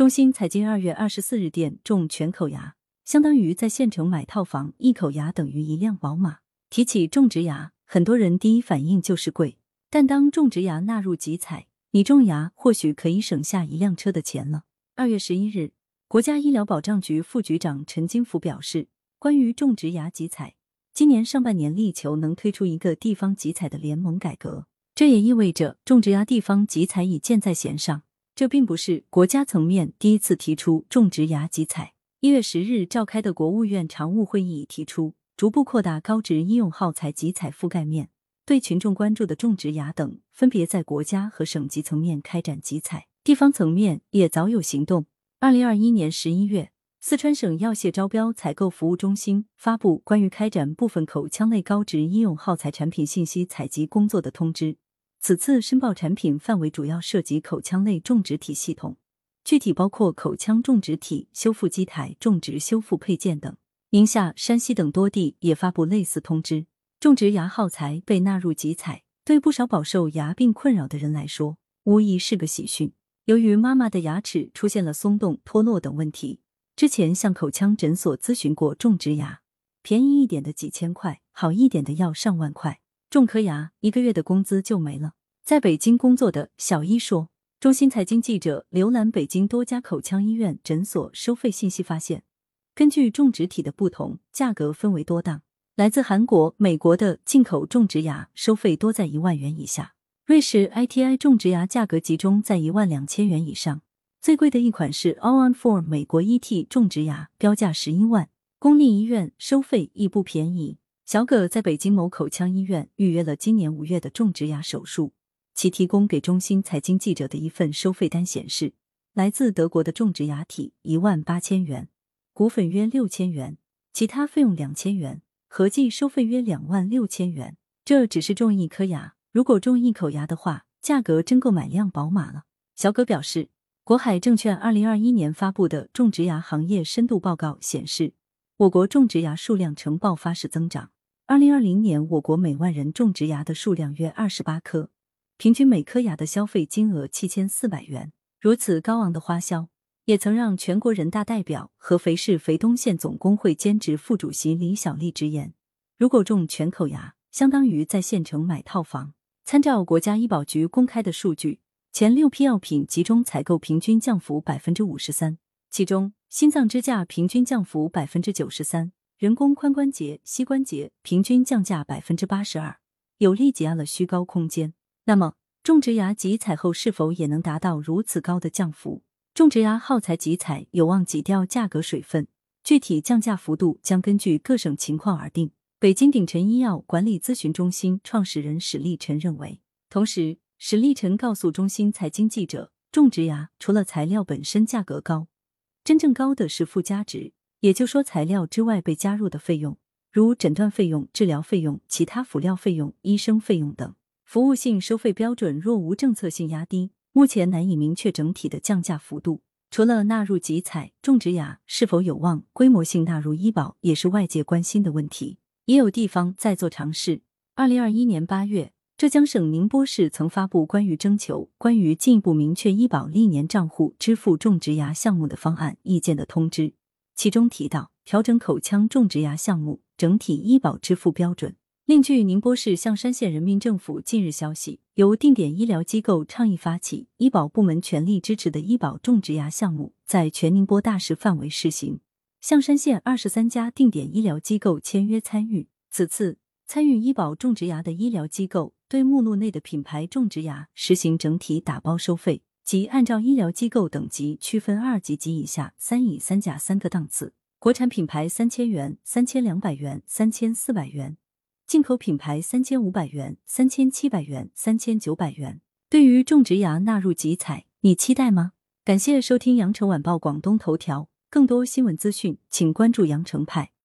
中新财经二月二十四日电，种全口牙相当于在县城买套房，一口牙等于一辆宝马。提起种植牙，很多人第一反应就是贵，但当种植牙纳入集采，你种牙或许可以省下一辆车的钱了。二月十一日，国家医疗保障局副局长陈金福表示，关于种植牙集采，今年上半年力求能推出一个地方集采的联盟改革，这也意味着种植牙地方集采已箭在弦上。这并不是国家层面第一次提出种植牙集采。一月十日召开的国务院常务会议提出，逐步扩大高值医用耗材集采覆盖面，对群众关注的种植牙等，分别在国家和省级层面开展集采。地方层面也早有行动。二零二一年十一月，四川省药械招标采购服务中心发布关于开展部分口腔内高值医用耗材产品信息采集工作的通知。此次申报产品范围主要涉及口腔内种植体系统，具体包括口腔种植体、修复机台、种植修复配件等。宁夏、山西等多地也发布类似通知，种植牙耗材被纳入集采，对不少饱受牙病困扰的人来说，无疑是个喜讯。由于妈妈的牙齿出现了松动、脱落等问题，之前向口腔诊所咨询过种植牙，便宜一点的几千块，好一点的要上万块。种颗牙，一个月的工资就没了。在北京工作的小一说，中新财经记者浏览北京多家口腔医院诊所收费信息，发现根据种植体的不同，价格分为多档。来自韩国、美国的进口种植牙收费多在一万元以下，瑞士 ITI 种植牙价格集中在一万两千元以上。最贵的一款是 All on Four 美国 ET 种植牙，标价十一万。公立医院收费亦不便宜。小葛在北京某口腔医院预约了今年五月的种植牙手术，其提供给中新财经记者的一份收费单显示，来自德国的种植牙体一万八千元，骨粉约六千元，其他费用两千元，合计收费约两万六千元。这只是种一颗牙，如果种一口牙的话，价格真够买辆宝马了。小葛表示，国海证券二零二一年发布的种植牙行业深度报告显示，我国种植牙数量呈爆发式增长。二零二零年，我国每万人种植牙的数量约二十八颗，平均每颗牙的消费金额七千四百元。如此高昂的花销，也曾让全国人大代表、合肥市肥东县总工会兼职副主席李小丽直言：“如果种全口牙，相当于在县城买套房。”参照国家医保局公开的数据，前六批药品集中采购平均降幅百分之五十三，其中心脏支架平均降幅百分之九十三。人工髋关节、膝关节平均降价百分之八十二，有力挤压了虚高空间。那么，种植牙集采后是否也能达到如此高的降幅？种植牙耗材集采有望挤掉价格水分，具体降价幅度将根据各省情况而定。北京鼎辰医药管理咨询中心创始人史立晨认为，同时，史立晨告诉中心财经记者，种植牙除了材料本身价格高，真正高的是附加值。也就说，材料之外被加入的费用，如诊断费用、治疗费用、其他辅料费用、医生费用等，服务性收费标准若无政策性压低，目前难以明确整体的降价幅度。除了纳入集采，种植牙是否有望规模性纳入医保，也是外界关心的问题。也有地方在做尝试。二零二一年八月，浙江省宁波市曾发布关于征求关于进一步明确医保历年账户支付种植牙项目的方案意见的通知。其中提到调整口腔种植牙项目整体医保支付标准。另据宁波市象山县人民政府近日消息，由定点医疗机构倡议发起、医保部门全力支持的医保种植牙项目在全宁波大市范围试行。象山县二十三家定点医疗机构签约参与。此次参与医保种植牙的医疗机构对目录内的品牌种植牙实行整体打包收费。即按照医疗机构等级区分二级及以下三乙三甲三个档次，国产品牌三千元、三千两百元、三千四百元，进口品牌三千五百元、三千七百元、三千九百元。对于种植牙纳入集采，你期待吗？感谢收听羊城晚报广东头条，更多新闻资讯，请关注羊城派。